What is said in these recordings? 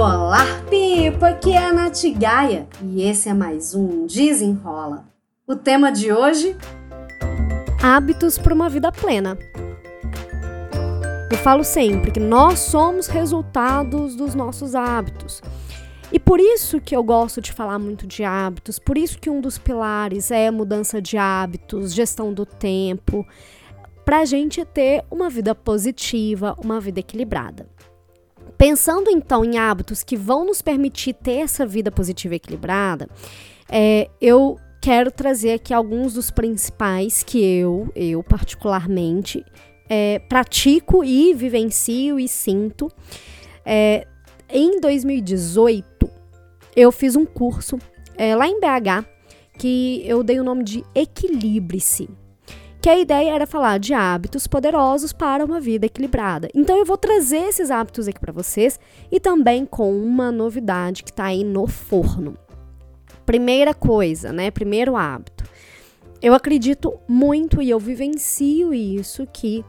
Olá, Pipa! Aqui é a Nath Gaia e esse é mais um Desenrola. O tema de hoje? Hábitos para uma vida plena. Eu falo sempre que nós somos resultados dos nossos hábitos. E por isso que eu gosto de falar muito de hábitos, por isso que um dos pilares é mudança de hábitos, gestão do tempo, para a gente ter uma vida positiva, uma vida equilibrada. Pensando então em hábitos que vão nos permitir ter essa vida positiva e equilibrada, é, eu quero trazer aqui alguns dos principais que eu, eu particularmente, é, pratico e vivencio e sinto. É, em 2018, eu fiz um curso é, lá em BH que eu dei o nome de Equilibre-se que a ideia era falar de hábitos poderosos para uma vida equilibrada. Então eu vou trazer esses hábitos aqui para vocês e também com uma novidade que está aí no forno. Primeira coisa, né? Primeiro hábito. Eu acredito muito e eu vivencio isso que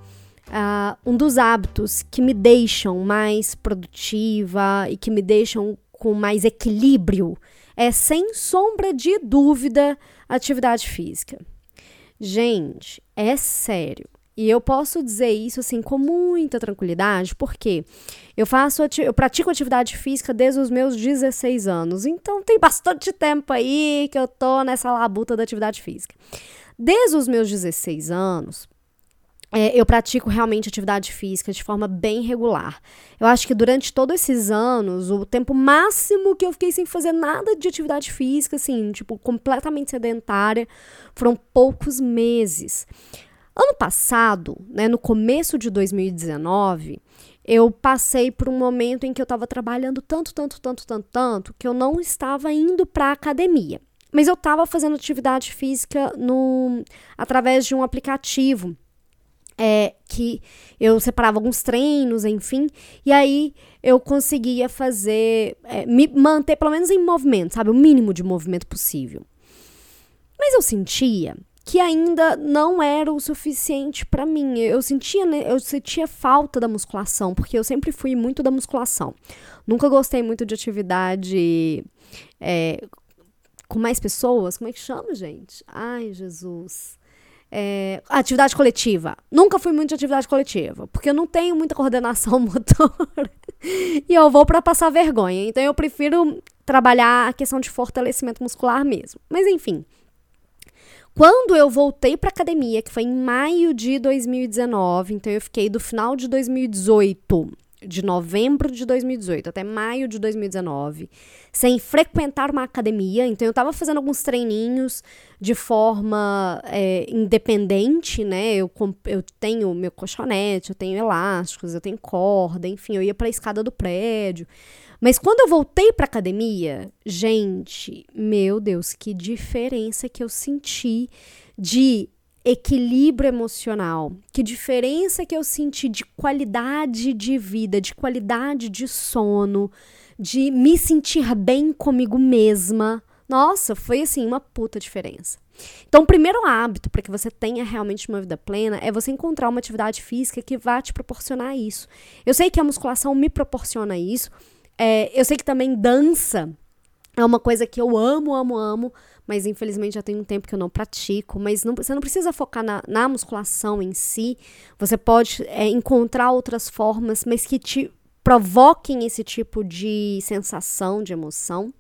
uh, um dos hábitos que me deixam mais produtiva e que me deixam com mais equilíbrio é, sem sombra de dúvida, atividade física. Gente, é sério. E eu posso dizer isso assim com muita tranquilidade, porque eu faço eu pratico atividade física desde os meus 16 anos. Então tem bastante tempo aí que eu tô nessa labuta da atividade física. Desde os meus 16 anos, é, eu pratico realmente atividade física de forma bem regular. Eu acho que durante todos esses anos, o tempo máximo que eu fiquei sem fazer nada de atividade física, assim, tipo, completamente sedentária, foram poucos meses. Ano passado, né, no começo de 2019, eu passei por um momento em que eu estava trabalhando tanto, tanto, tanto, tanto, tanto, que eu não estava indo para academia. Mas eu estava fazendo atividade física no, através de um aplicativo é, que eu separava alguns treinos, enfim, e aí eu conseguia fazer, é, me manter pelo menos em movimento, sabe? O mínimo de movimento possível. Mas eu sentia que ainda não era o suficiente para mim. Eu sentia, eu sentia falta da musculação, porque eu sempre fui muito da musculação. Nunca gostei muito de atividade é, com mais pessoas. Como é que chama, gente? Ai, Jesus. É, atividade coletiva. Nunca fui muito de atividade coletiva, porque eu não tenho muita coordenação motora e eu vou para passar vergonha. Então eu prefiro trabalhar a questão de fortalecimento muscular mesmo. Mas enfim. Quando eu voltei para academia, que foi em maio de 2019, então eu fiquei do final de 2018 de novembro de 2018 até maio de 2019, sem frequentar uma academia. Então, eu estava fazendo alguns treininhos de forma é, independente, né? Eu, eu tenho meu colchonete, eu tenho elásticos, eu tenho corda, enfim, eu ia para a escada do prédio. Mas quando eu voltei para academia, gente, meu Deus, que diferença que eu senti de equilíbrio emocional, que diferença que eu senti de qualidade de vida, de qualidade de sono, de me sentir bem comigo mesma. Nossa, foi assim uma puta diferença. Então, o primeiro hábito para que você tenha realmente uma vida plena é você encontrar uma atividade física que vá te proporcionar isso. Eu sei que a musculação me proporciona isso. É, eu sei que também dança é uma coisa que eu amo, amo, amo, mas infelizmente já tem um tempo que eu não pratico. Mas não, você não precisa focar na, na musculação em si. Você pode é, encontrar outras formas, mas que te provoquem esse tipo de sensação, de emoção.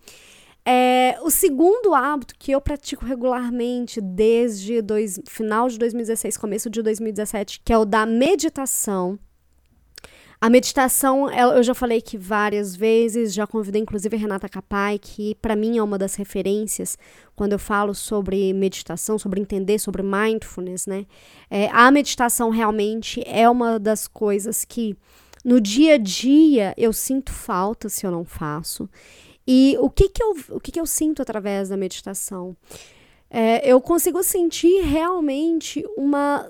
É, o segundo hábito que eu pratico regularmente desde dois, final de 2016, começo de 2017, que é o da meditação. A meditação, eu já falei que várias vezes, já convidei inclusive a Renata Capai, que para mim é uma das referências quando eu falo sobre meditação, sobre entender sobre mindfulness, né? É, a meditação realmente é uma das coisas que no dia a dia eu sinto falta se eu não faço. E o que que eu, o que que eu sinto através da meditação? É, eu consigo sentir realmente uma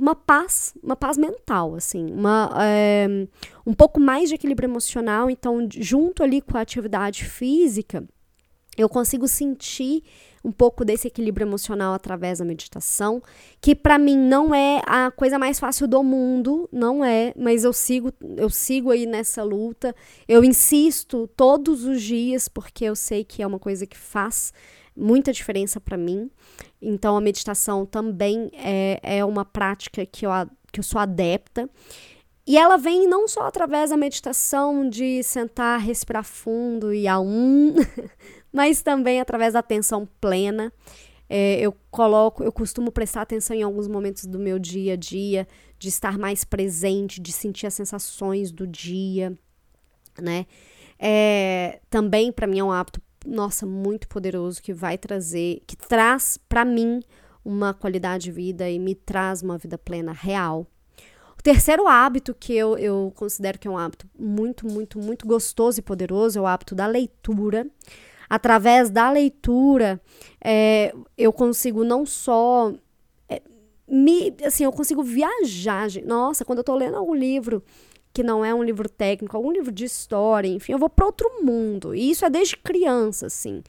uma paz, uma paz mental, assim, uma, é, um pouco mais de equilíbrio emocional. Então, junto ali com a atividade física, eu consigo sentir um pouco desse equilíbrio emocional através da meditação, que para mim não é a coisa mais fácil do mundo, não é, mas eu sigo, eu sigo aí nessa luta. Eu insisto todos os dias porque eu sei que é uma coisa que faz muita diferença para mim. Então a meditação também é, é uma prática que eu, que eu sou adepta. E ela vem não só através da meditação de sentar, respirar fundo e a um, mas também através da atenção plena. É, eu coloco, eu costumo prestar atenção em alguns momentos do meu dia a dia, de estar mais presente, de sentir as sensações do dia, né? É, também para mim é um hábito, nossa, muito poderoso que vai trazer, que traz para mim uma qualidade de vida e me traz uma vida plena real. O terceiro hábito que eu, eu considero que é um hábito muito, muito, muito gostoso e poderoso é o hábito da leitura. Através da leitura, é, eu consigo não só é, me, assim, eu consigo viajar. Nossa, quando eu tô lendo algum livro que não é um livro técnico, algum livro de história, enfim, eu vou para outro mundo. E isso é desde criança, assim.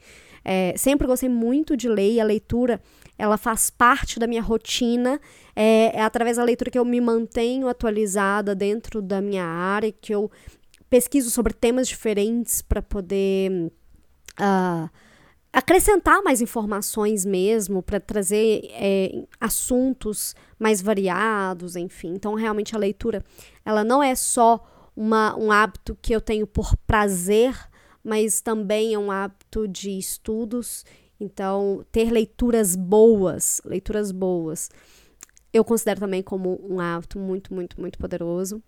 É, sempre gostei muito de ler e a leitura ela faz parte da minha rotina. É, é, através da leitura que eu me mantenho atualizada dentro da minha área, que eu pesquiso sobre temas diferentes para poder uh, acrescentar mais informações mesmo, para trazer é, assuntos mais variados, enfim. Então, realmente, a leitura ela não é só uma, um hábito que eu tenho por prazer, mas também é um hábito de estudos então, ter leituras boas, leituras boas, eu considero também como um hábito muito, muito, muito poderoso.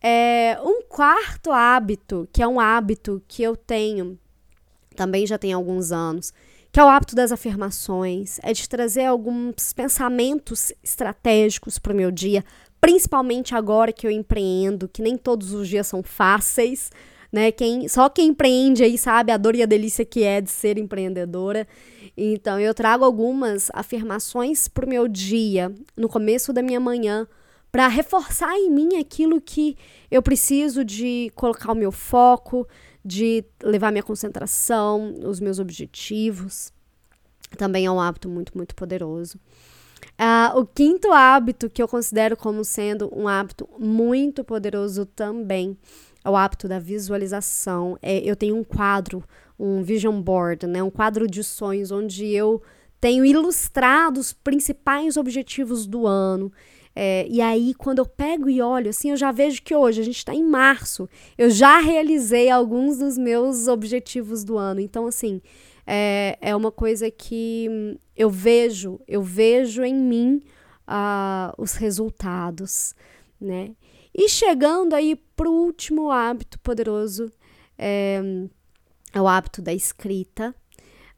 É, um quarto hábito, que é um hábito que eu tenho, também já tem alguns anos, que é o hábito das afirmações, é de trazer alguns pensamentos estratégicos para o meu dia, principalmente agora que eu empreendo, que nem todos os dias são fáceis, né? Quem, só quem empreende aí sabe a dor e a delícia que é de ser empreendedora. Então, eu trago algumas afirmações para o meu dia, no começo da minha manhã, para reforçar em mim aquilo que eu preciso de colocar o meu foco, de levar minha concentração, os meus objetivos. Também é um hábito muito, muito poderoso. Uh, o quinto hábito que eu considero como sendo um hábito muito poderoso também é o hábito da visualização. É, eu tenho um quadro, um vision board, né, um quadro de sonhos onde eu tenho ilustrado os principais objetivos do ano. É, e aí, quando eu pego e olho, assim, eu já vejo que hoje, a gente está em março, eu já realizei alguns dos meus objetivos do ano. Então, assim, é, é uma coisa que eu vejo, eu vejo em mim uh, os resultados, né? E chegando aí para o último hábito poderoso, é, é, o hábito da escrita.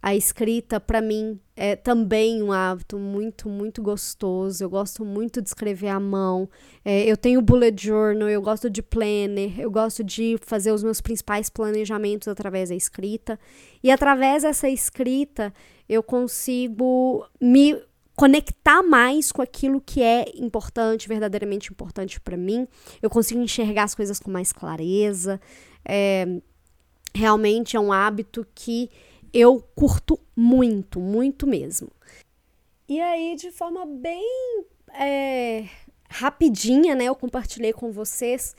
A escrita, para mim, é também um hábito muito, muito gostoso. Eu gosto muito de escrever à mão. É, eu tenho bullet journal, eu gosto de planner, eu gosto de fazer os meus principais planejamentos através da escrita. E através dessa escrita, eu consigo me conectar mais com aquilo que é importante, verdadeiramente importante para mim. Eu consigo enxergar as coisas com mais clareza. É, realmente é um hábito que eu curto muito, muito mesmo. E aí, de forma bem é, rapidinha, né, eu compartilhei com vocês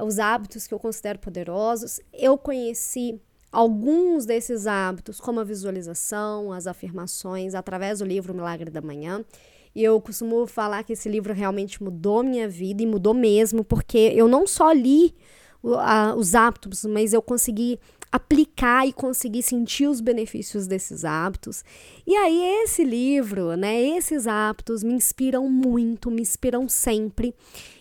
os hábitos que eu considero poderosos. Eu conheci alguns desses hábitos, como a visualização, as afirmações, através do livro Milagre da Manhã. E eu costumo falar que esse livro realmente mudou minha vida e mudou mesmo, porque eu não só li os hábitos, mas eu consegui aplicar e conseguir sentir os benefícios desses hábitos. E aí esse livro, né, esses hábitos me inspiram muito, me inspiram sempre.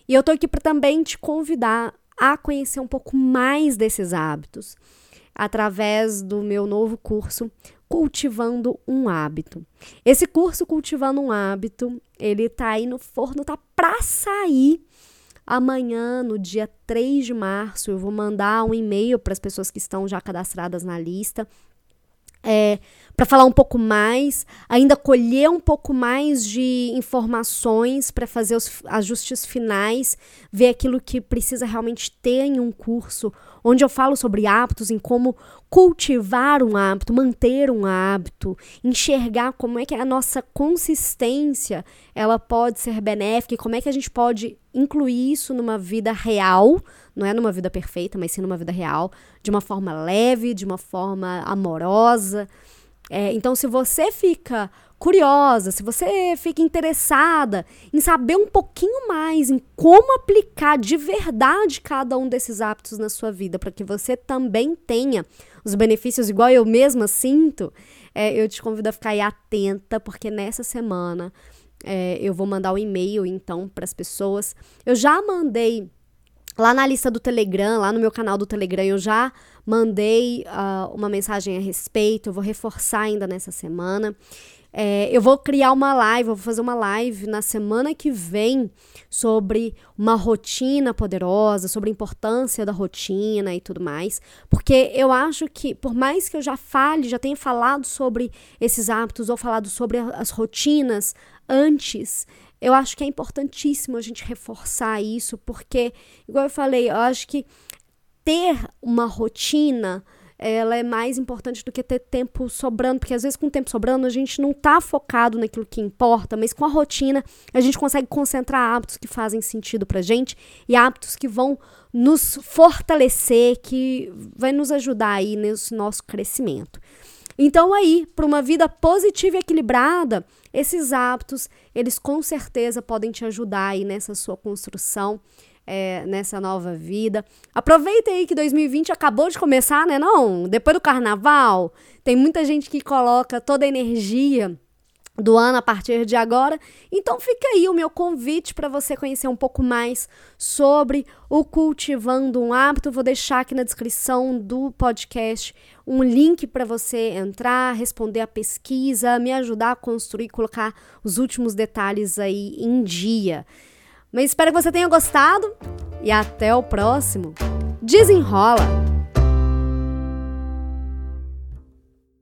E eu tô aqui para também te convidar a conhecer um pouco mais desses hábitos através do meu novo curso Cultivando um Hábito. Esse curso Cultivando um Hábito, ele tá aí no forno, tá para sair amanhã, no dia 3 de março. Eu vou mandar um e-mail para as pessoas que estão já cadastradas na lista. É, para falar um pouco mais, ainda colher um pouco mais de informações para fazer os ajustes finais, ver aquilo que precisa realmente ter em um curso, onde eu falo sobre hábitos, em como cultivar um hábito, manter um hábito, enxergar como é que a nossa consistência ela pode ser benéfica e como é que a gente pode incluir isso numa vida real, não é numa vida perfeita, mas sim numa vida real, de uma forma leve, de uma forma amorosa. É, então, se você fica curiosa, se você fica interessada em saber um pouquinho mais em como aplicar de verdade cada um desses hábitos na sua vida, para que você também tenha os benefícios igual eu mesma sinto, é, eu te convido a ficar aí atenta, porque nessa semana é, eu vou mandar o um e-mail então para as pessoas. Eu já mandei lá na lista do Telegram, lá no meu canal do Telegram, eu já mandei uh, uma mensagem a respeito, eu vou reforçar ainda nessa semana. É, eu vou criar uma live, vou fazer uma live na semana que vem sobre uma rotina poderosa, sobre a importância da rotina e tudo mais, porque eu acho que, por mais que eu já fale, já tenha falado sobre esses hábitos ou falado sobre as rotinas antes, eu acho que é importantíssimo a gente reforçar isso, porque, igual eu falei, eu acho que ter uma rotina ela é mais importante do que ter tempo sobrando, porque às vezes com o tempo sobrando a gente não tá focado naquilo que importa, mas com a rotina a gente consegue concentrar hábitos que fazem sentido pra gente e hábitos que vão nos fortalecer, que vai nos ajudar aí nesse nosso crescimento. Então aí, para uma vida positiva e equilibrada, esses hábitos, eles com certeza podem te ajudar aí nessa sua construção é, nessa nova vida. Aproveita aí que 2020 acabou de começar, né? Não, depois do carnaval, tem muita gente que coloca toda a energia do ano a partir de agora. Então fica aí o meu convite para você conhecer um pouco mais sobre o cultivando um hábito. Vou deixar aqui na descrição do podcast um link para você entrar, responder a pesquisa, me ajudar a construir, colocar os últimos detalhes aí em dia. Mas espero que você tenha gostado e até o próximo. Desenrola!